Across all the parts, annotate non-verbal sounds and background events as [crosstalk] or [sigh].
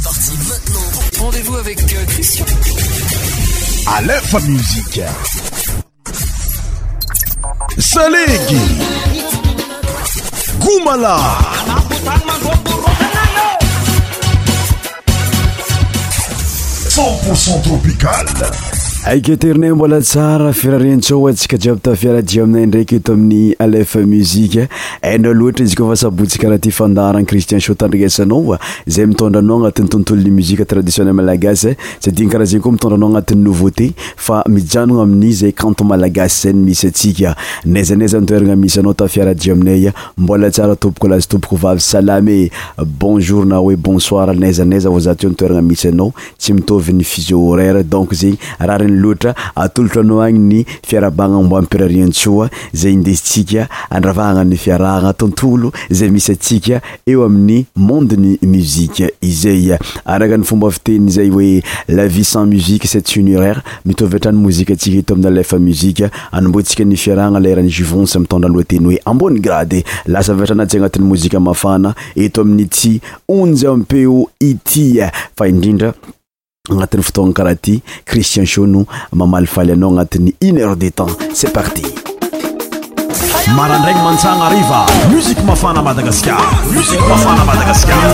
C'est parti maintenant. Rendez-vous avec euh, Christian. À l'info musique. Salegi. Goumala. Pour tropical. aike terinay mbola tsara firarentsô atsika jiaby tafiaradi aminay ndraky tamin'y eata izy asaboy kaaha yandarany cristien tandisasaatooko azy topokoayasy donk zeny ra re loatra atolotranao agny ny fiarabanambo apirarintoa zay indesitsika andravahana y fiarahanattolzaymisy tsa eo amin'ymondeny mi zaybtenzay oelavi san musie cet funeraire mitotrany mozitsikaeto amin'ny lfa mzi anmbontsika ny fiarahana laranyjivonc mtondra loateny oe ambony grade lasavtranaty agnatin'y moziamafana etmintpe agnatin'ny fotoana karaha ty christian shono mamalifaly anao agnatin'ny une heure de temps ces parti maraindragny mantsana ariva musiqe mafana madagasikar musiqe mafana madagasikara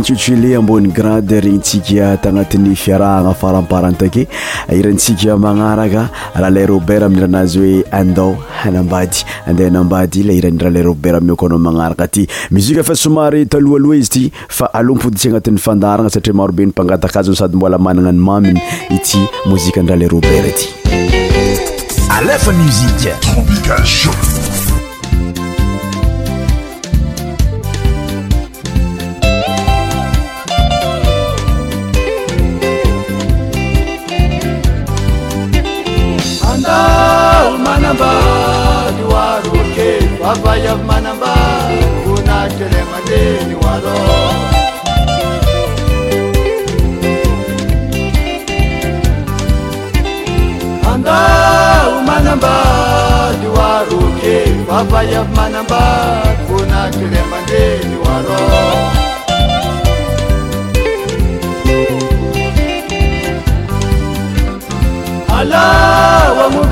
tyotile ambony grad renytsika tanatin'ny fiarahana faramparantake irantsika manaraka raha la robertamiiraazy oe andao anambady ande anambadylirayahalarbertkaomanarakaytaomoanat'yndarana sararobe angatakazo sady mbolamanana ny maminy tymzrahale rber y manamba ni waruke wavaya manamba unatelema deni walo anga umanamba ni waruke wavaya manamba unatelema deni walo ala wamu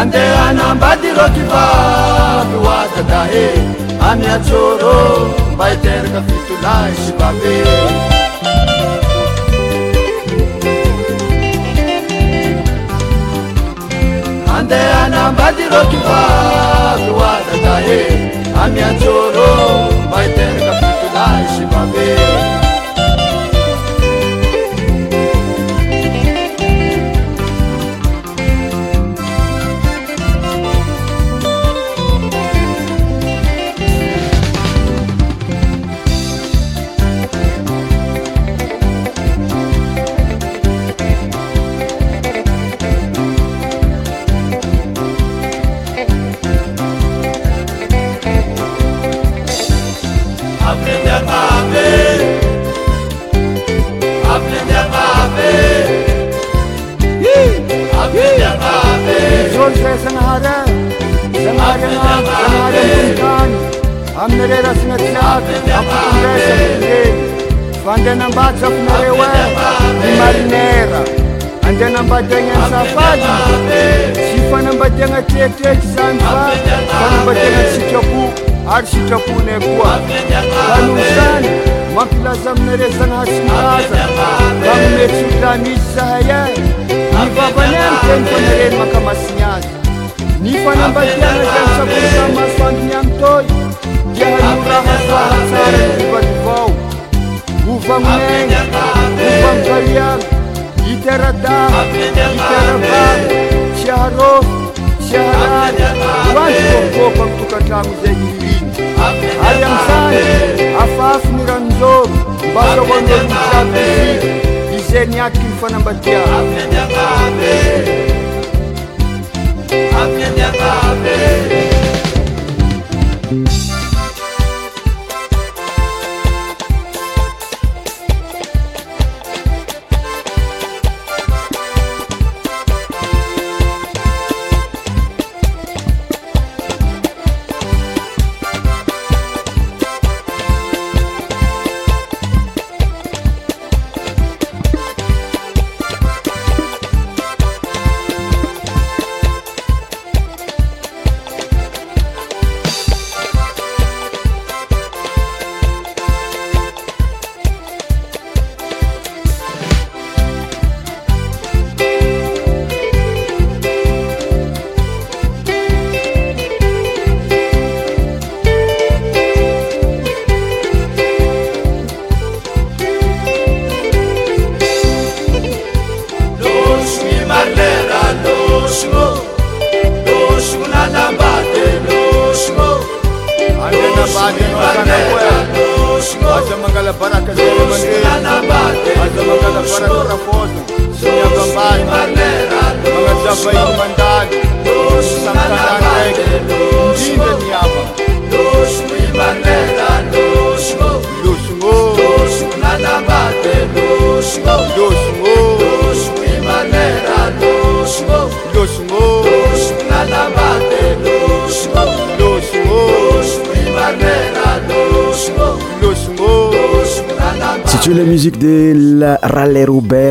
andeana mbadirokivaby oatadae amiatsôrô mba hiteraka fitolahy sy babe andeana mbadirokivaby oatadae amiatsôrô mba hiteraka fitolahy sy babe ezaŋahare zaŋharea zaharemunpani amnare rasenateneatahumrezale fandanamba jakumarewe ni marinera andanambadaŋensafada sifanambadana tetete zan ba kanambadana sityaku ara shityakunekuwa anuzany mampilaza amnare zaŋha sinaraza wammetsi damizy sahaye nyvakany any tony konareny mankamasiny azy ny fanambaziara han saosany masandony any toy dia hanorahaahasara nyzivativao hovamimana kovan pariaa hitiara-da hitiarabany tsy aharôha tsi aharary soanjy vomikompa nitokatrami izay iiny ary ansany afaafa miranonjoro mba kahoanorony kapesia نكلفنبت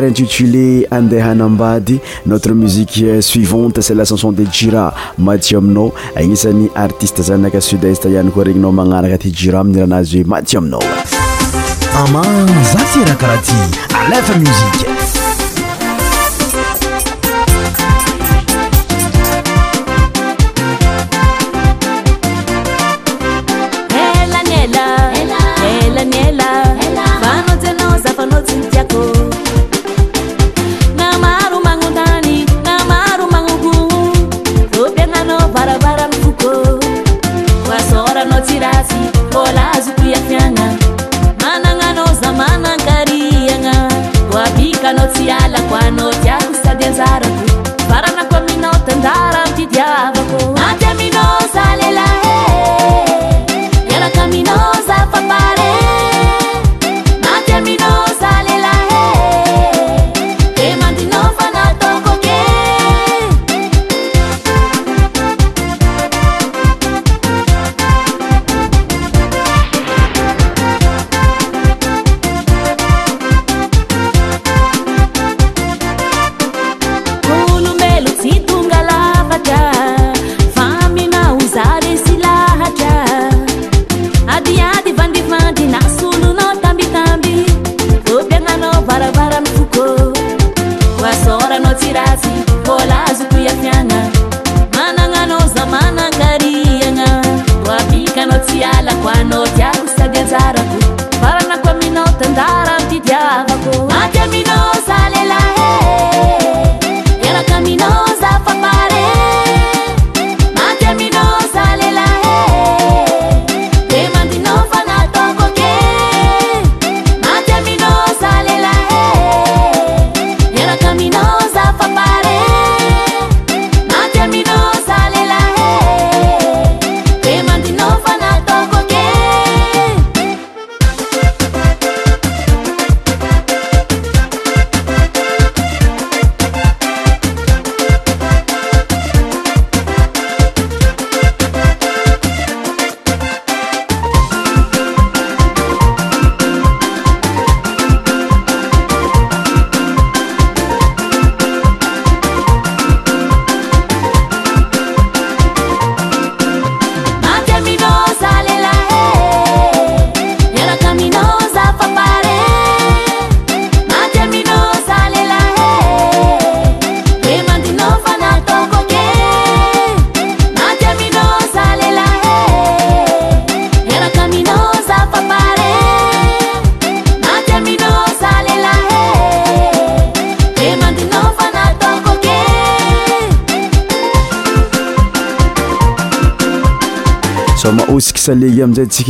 intitulé andeha anambady notre musique suivante c'est la chanson de jira mati aminao agnisany artiste zay aka sudest iany koa regninao magnaraka ty jira amin'ny rahanazy hoe mati aminao ama zasirakaraha ty alefa musiqe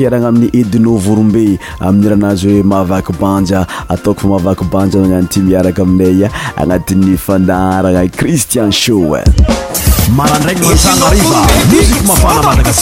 aragna amin'ny edino vorombe amin'ny rahanazy hoe mahavaky banja ataoko fa mahavaky banja mignanoity miaraka aminaya agnatin'ny fandaharana cristian sha marandraky vmkmapaamaagas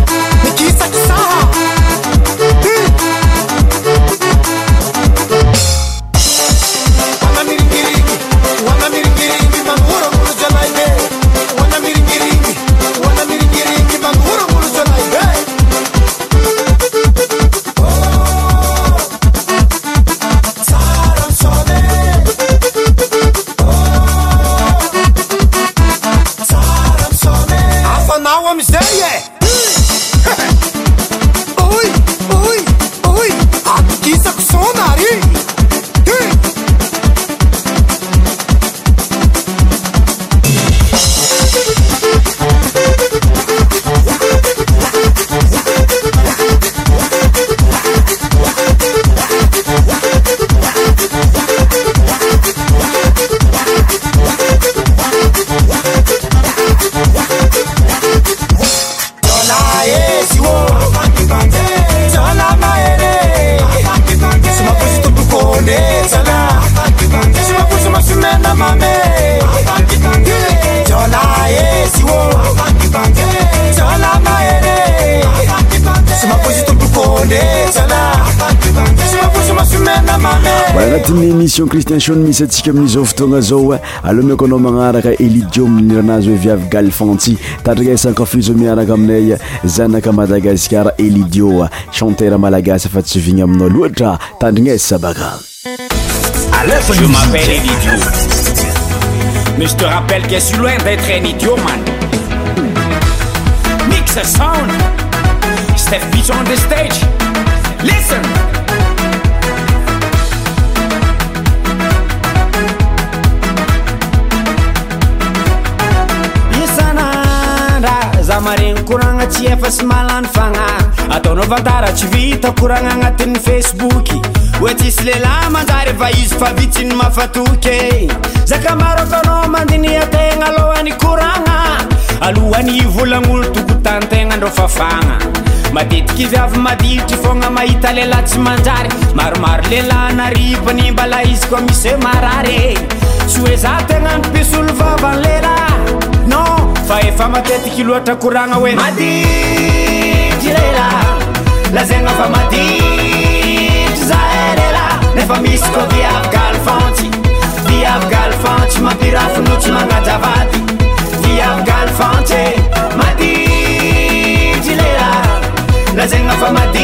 mission cristian shon misy atsika amin'izao fotoagna zao a aleh miko anao manaraka elidiom niranazy hoe viavy galfantsy tandrignaisaakafizo miaraka aminay zanaka madagasikara elidio chantera malagasy fa tsy ovigny aminao loatra tandrignaisy sabaka maregny koragna tsy efa sy mahlany fagnay ataonao vantara tsy vita koragna agnatin'ny facebooky hoe tsysy lehlahy manjary va izy fa vitsy ny mafatoke zakamaro ataonao mandinihategna alohany korana alohany volagn'olo toko tanytegna ndrao fafagna matetika izy avy madihtra fogna mahita lehlahy tsy manjary maromaro lelahy naripiny mbala izy koa misy e mararey sy hoeza tegnaandro mpisolo vavany lelahy a efa matetiky loatra koragna hoe madidy lela lazegna fa maditry za lela efa misy ko viabgalfantsy viabgalfantsy mampirafinotsy magnatavady viabgalfantse eh, madidjy lelah lazegnafa mad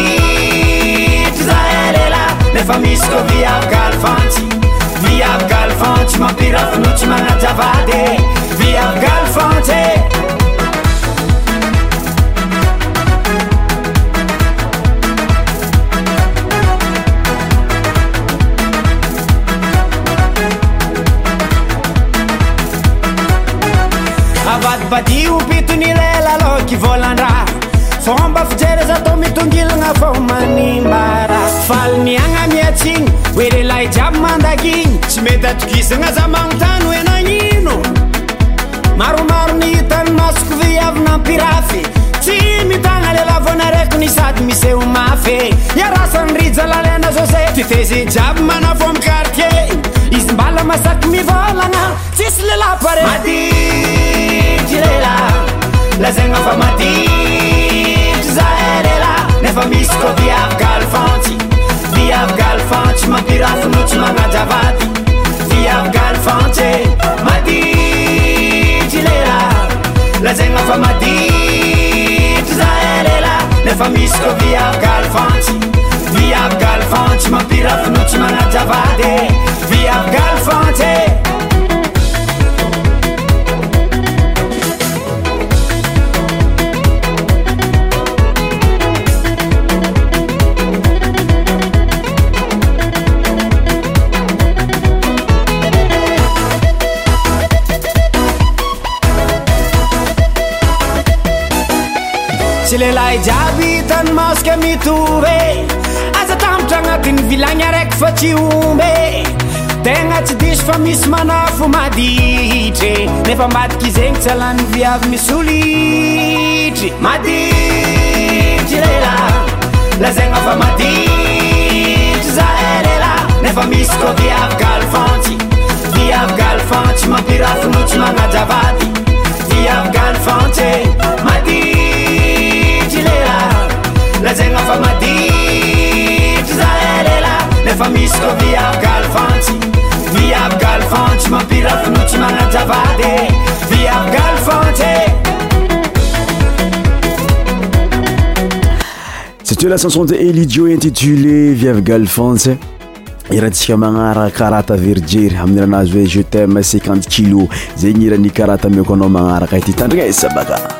inytsy mety atokisagna aza manotany hoenagnino maromaro nihitany masokovi avina mpirafy tsy mitagna lehla vonaraiko ni sady miseo mafe iarasany rijalalana zo se fiteziny jiaby mana fo miqartie izy mbala mahasaky mivolagna tsisy lelah lazenafa matry zael efa misy koviaan taiaoyvif madidylela lazegnafa maditryzaeela efa misto viavlfantyviavalfantsy mampirafonotsy magnaravady viavalfante tsy leilahy jiaby hitany masoka mityombe azatamitra agnatin'ny vilagny araiky fa tsy ombe tegna tsy disy fa misy manafo maditry nefa mbadiky zegny tsy alanny viavy misy olitry madit elalazgnfaadtrzaela efa misy ko viav galfantsy iavgalfantsy mampirafnotsy maa tsatria la canson de elijio intitulé viave galfance irantsika magnaraka karata vergery amin'n' rahannazy hoe jeutm cinquante kilo zaygny irani karata miko anao magnaraka ityhitandrina izy sabaka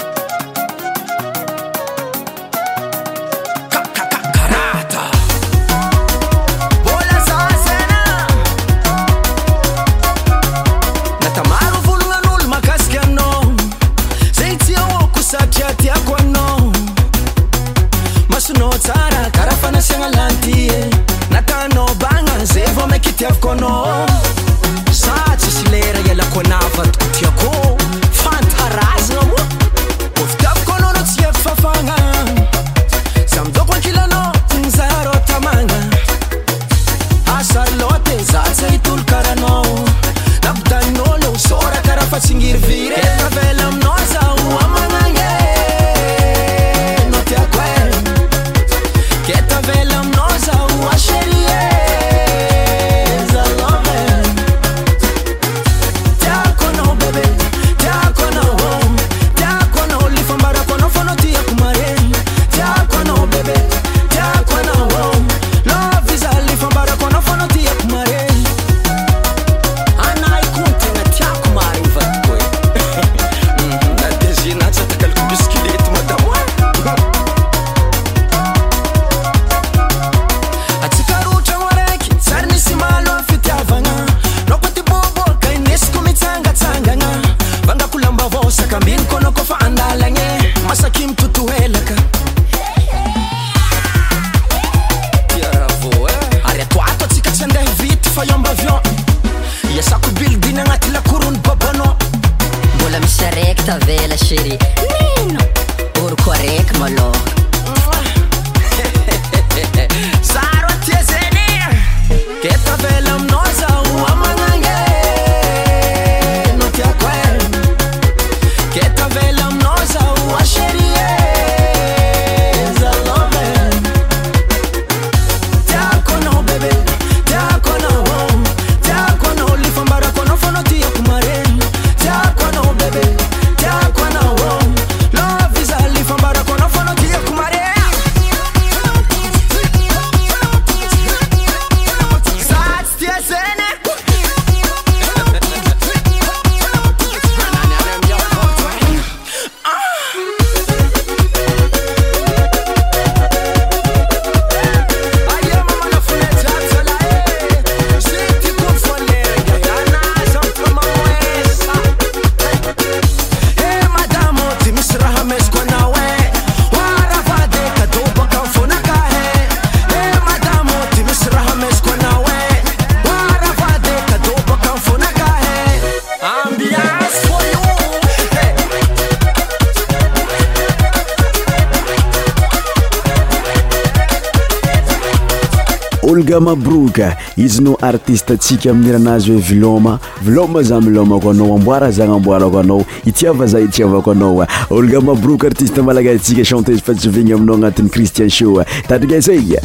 olgama brok izy no artiste atsika ami'ny iranazy hoe viloma viloma za milomako anao amboara zagnaamboarako anao itiava za hitiavako anaoa olgama broka artiste malakatsika chantezy fatsyvigny aminao agnatin'ny christien sho tadrigasaika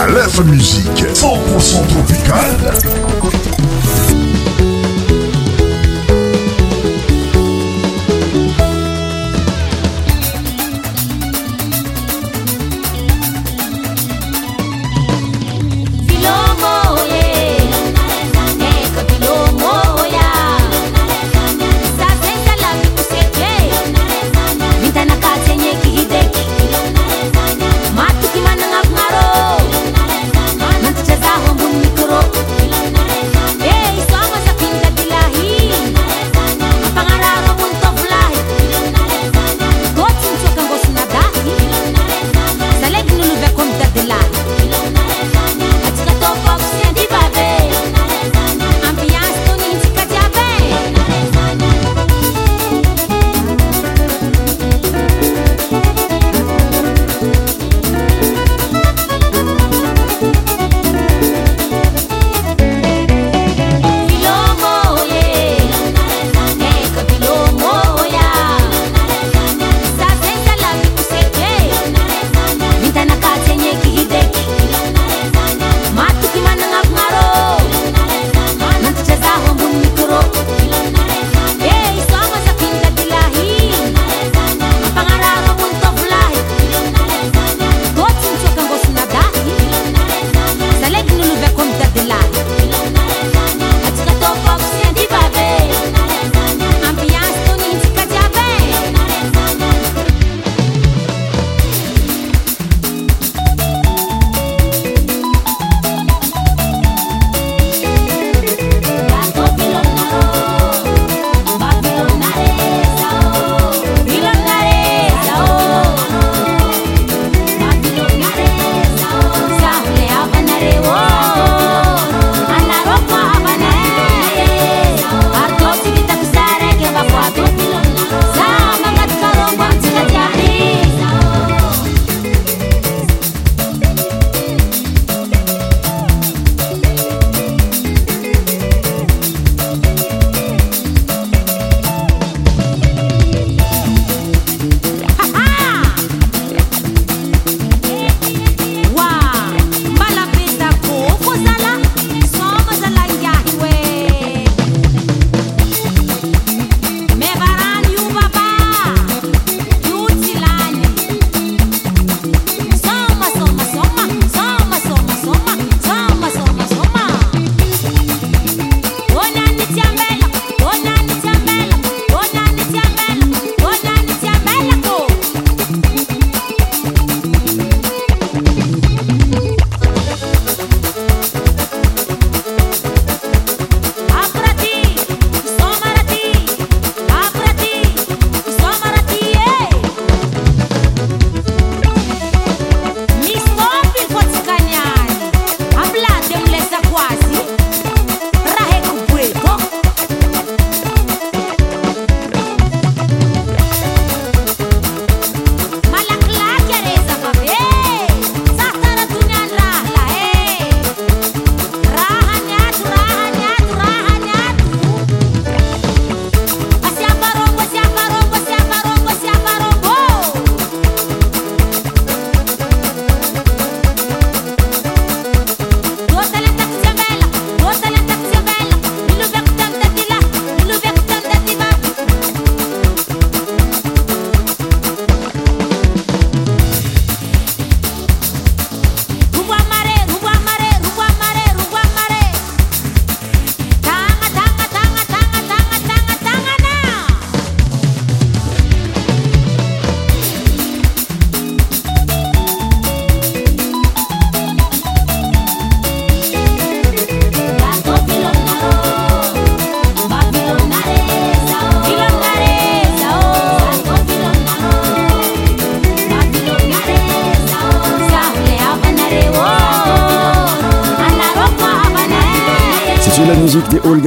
alefa musiqe centpourcent tropicale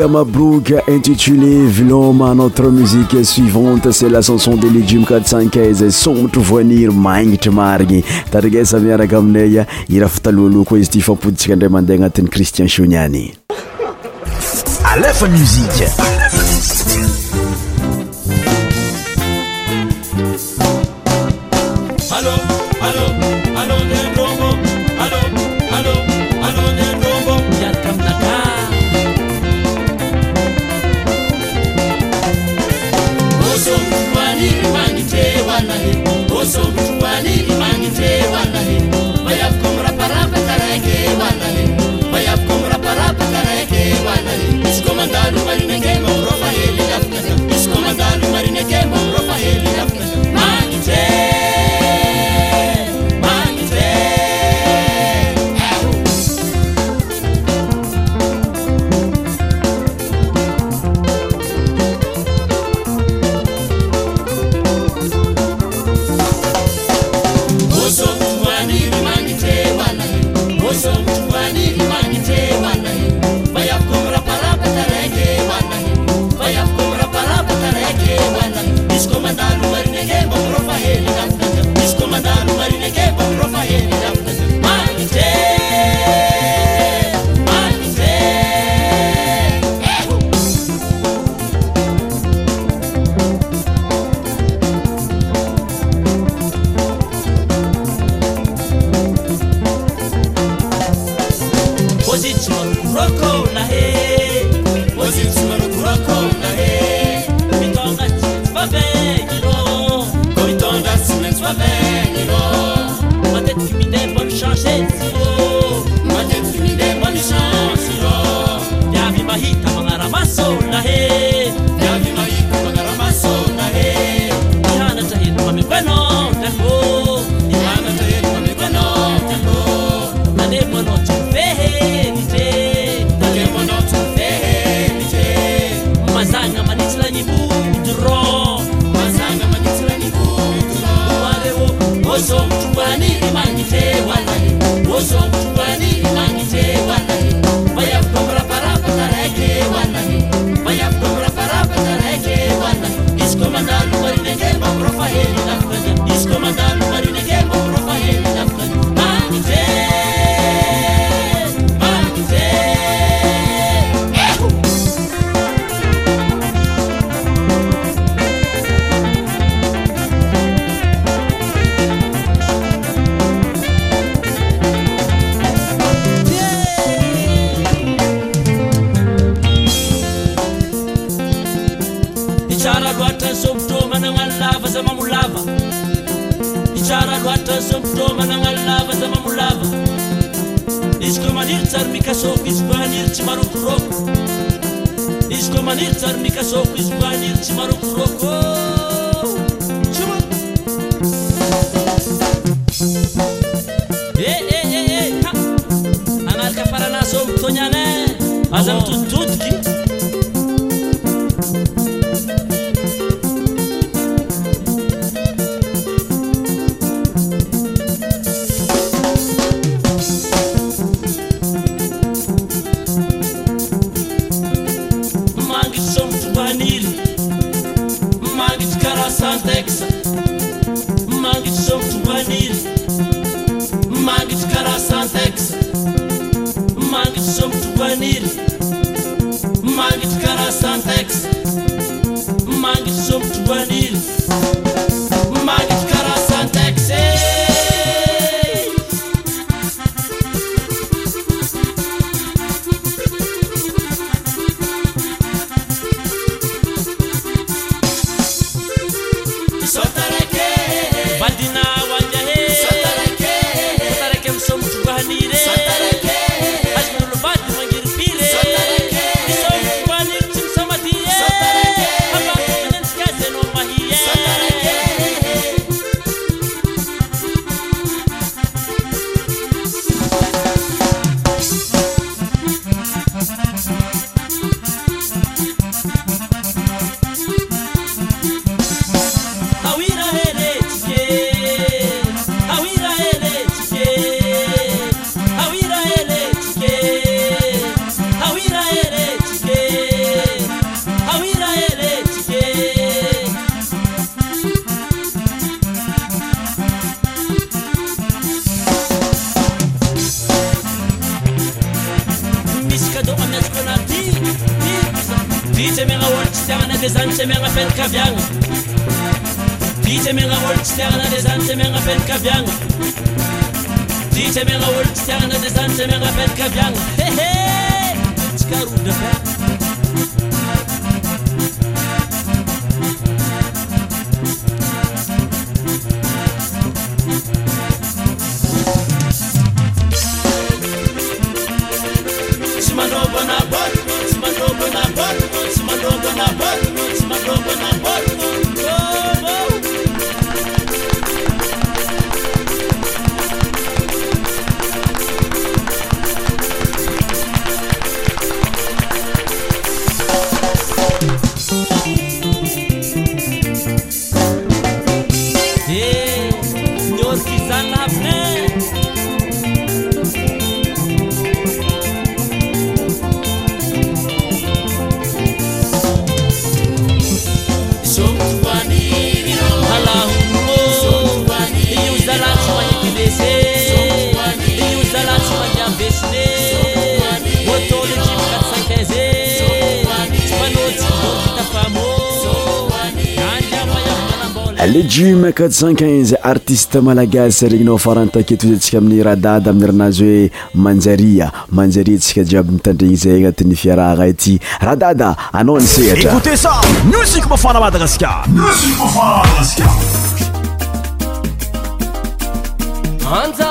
mabroke intitulé villome notre musique suivante ce la chanson de mi jum 4tcin q5i somotry voaniry maignitry marigny tarigesa miaraka aminaya i raha fatalohaloa koa izy ty fampoditsika andray mandeha agnatin'ny cristian ciouniani alefa musiqe lejume 4ten 5iz artiste malagasyregninao farantaketo zaantsika amin'ny raha dada amin'ny ranazy hoe manjaria manjaria ntsika jiaby mitandregny zay agnatin'ny fiarahgna yaty raha dada anao ny sehaétracotea miosikmaaa madagasikaks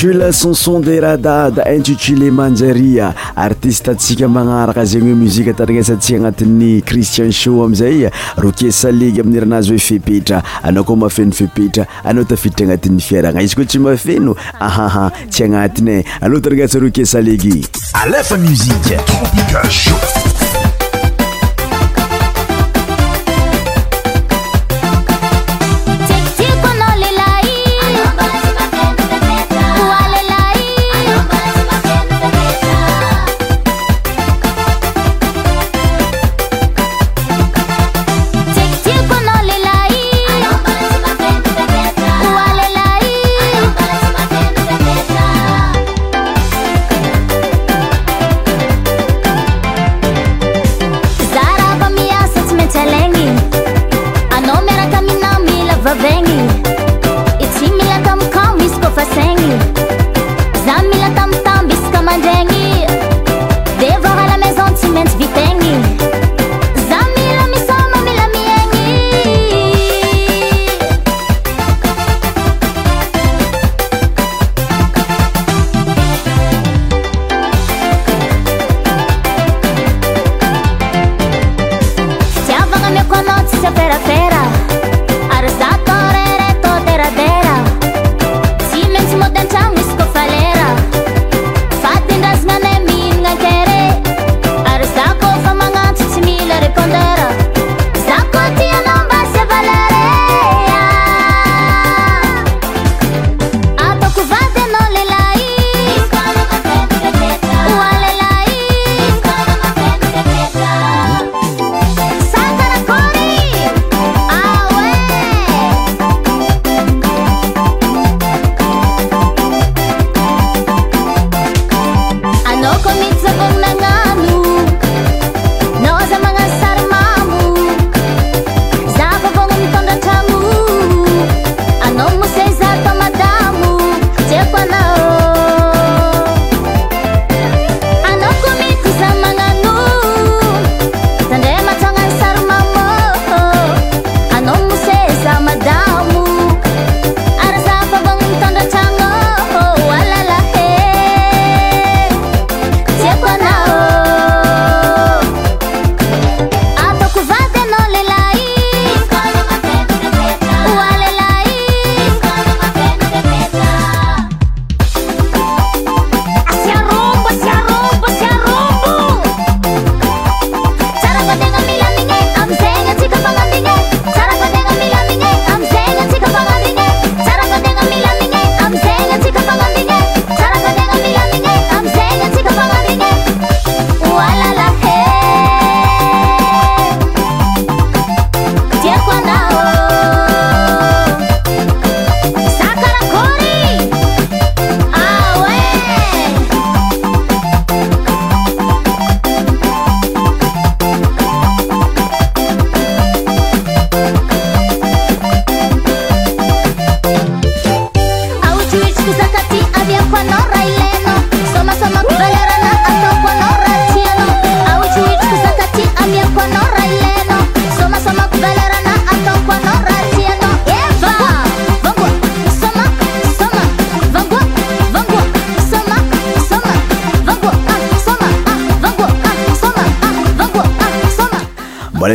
julsonson de rah da da intitulé manjaria artiste tsika magnaraka zegny hoe muzike taranasa tsy agnatin'ny christian sho amizay roquet salege amin'ny ranazy hoe fepetra anao koa mafeno fepetra anao tafiditry agnatin'ny fiaragna izy koa tsy mafeno ahaha tsy agnatiny e aloa taragnasa rokuet salege alefa musiqe oi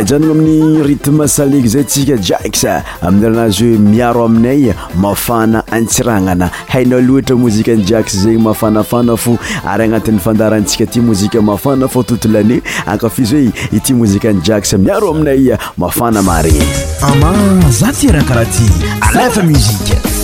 janana amin'ny ritme saleke zay tsika jaks amin'ny rahanazy hoe miaro aminay mafana antsiragnana hainao loatra mozikany jax zegny mafanafana fo ary agnatin'ny fandarantsika ty mozika mafana fo totolaniny akafizy hoe ity mozika ny jax miaro aminay mafana mareny amaza tera karaha ty alefa muzike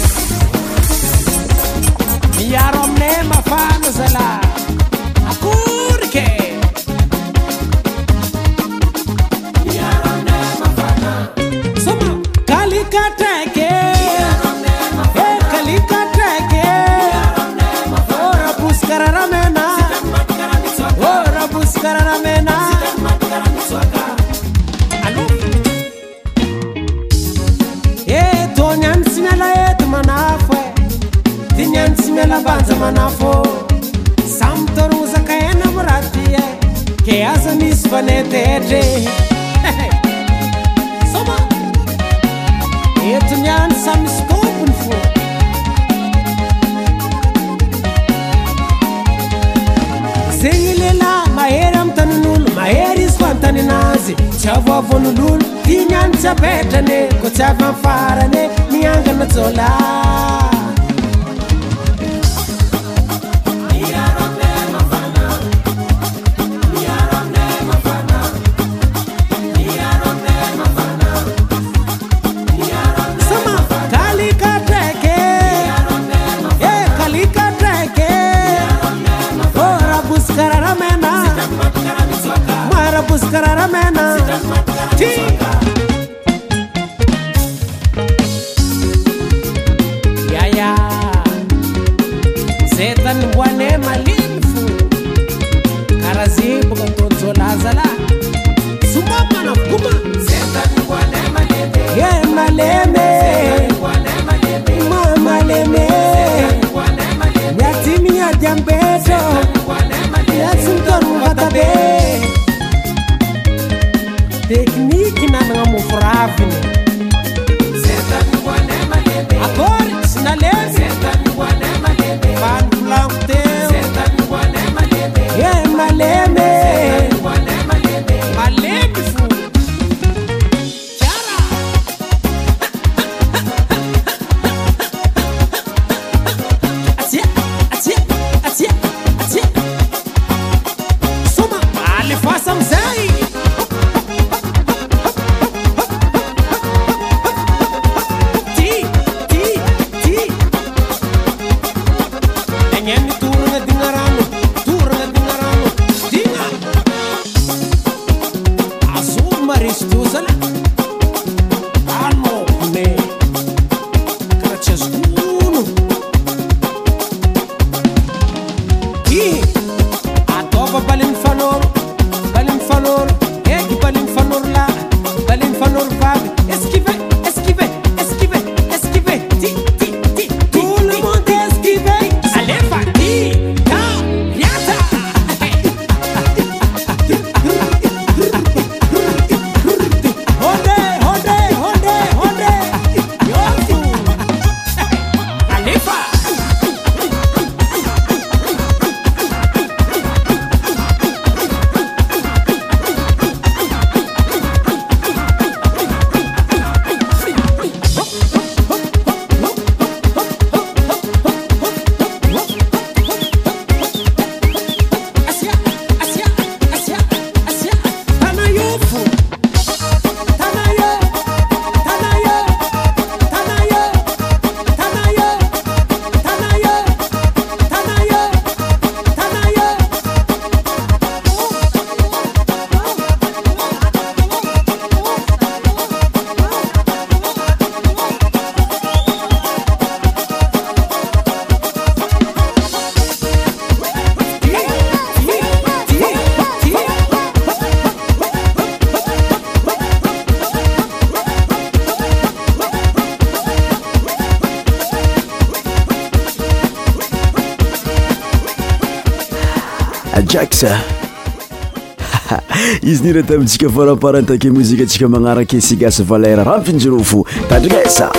sama [laughs] etony any samisytopony fôzegny lehlahy mahery amin'ny tany n'olo mahery izy ko antany anazy jy avoavoan'ololo tiagnyany tsy abetrany ko tsy avy anyfarany miangana jola team. e tamintsika foramparantake mozika antsika magnara kesygasy valera ra mpinjirofo tandranesa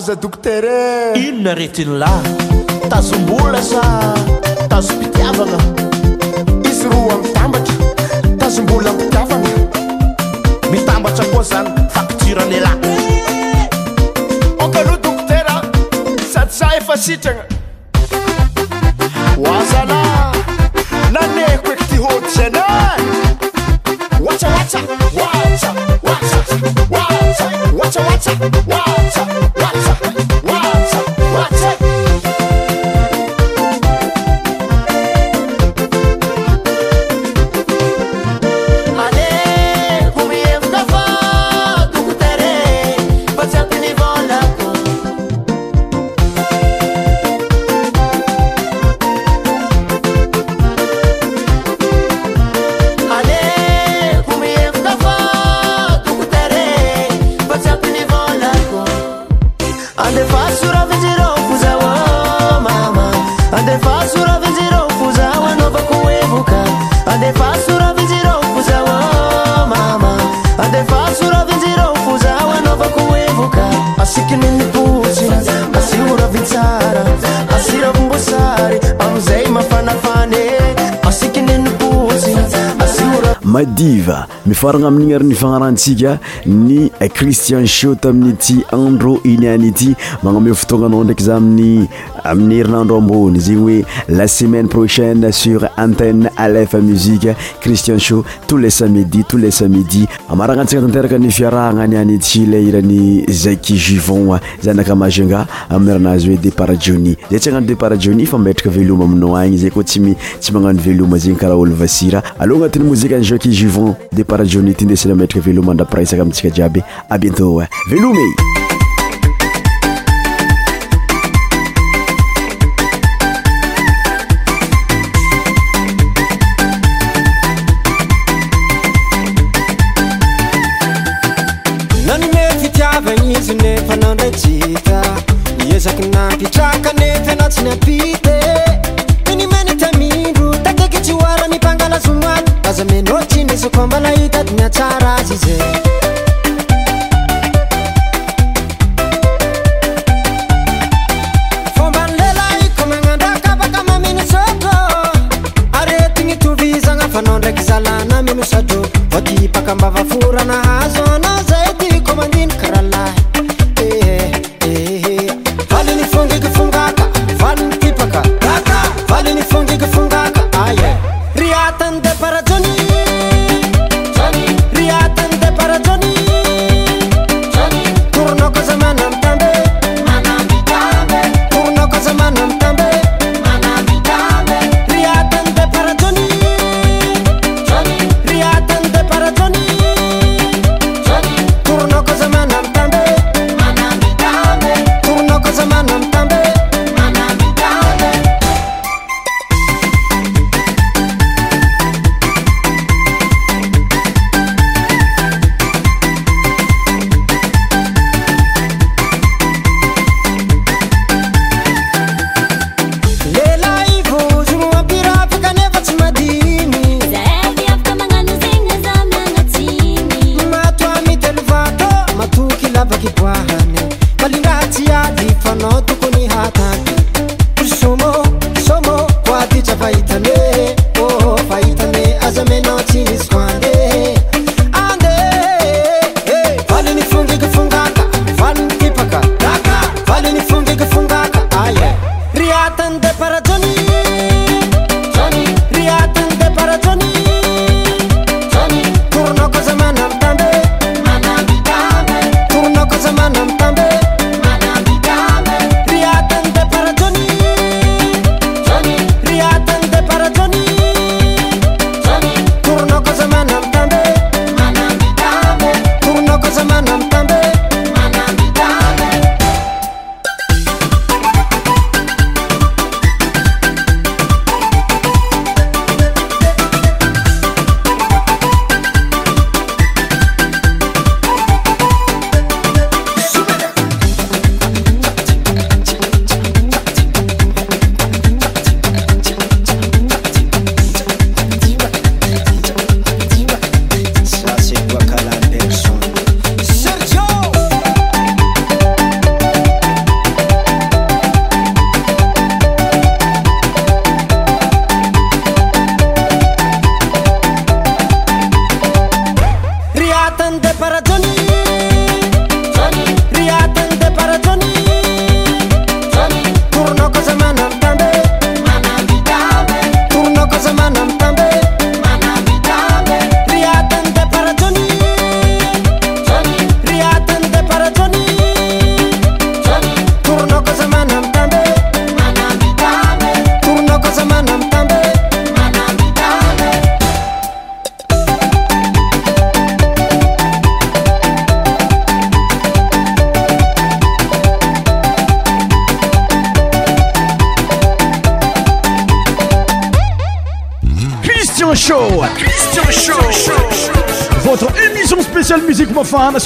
doeinona retinylahy tazombola za tazom-pitiavana izy ro ammitambatra tazombola pitiavana mitambatra koa zany fampitirany lay onka aloa doktera sady za efa sitrana oazana naneko e tihôtzana atsaatsaaa mifaragna amin'igny aryny fagnarantsika ny cristian sho tamin'nyity andro iniany ity magname fotoagnanao ndraiky za amin'ny amin'ny hirinandro ambony zegny oe la semaine prochaine sur antene alef musiqe christian sho tous les samidi tous les samedi maragnatsina tanteraka ny fiaraha gna anyany tsy le irany jaki juvon zanakamagunga amin'ranazy hoe depart joni zay tsy hagnano depart jouni fa mietraka veloma aminao agny zay koa ttsy magnano veloma zegny karaha olo vasira aloha anatin'y mozike ny jacki juvon depart jouni tindesana metraka veloma ndrapiraisaka amintsika jiaby a bientôt veloma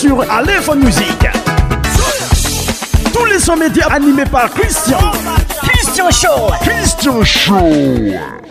sur Musique. Tous les sons médias animés par Christian. Christian Show. Christian Show.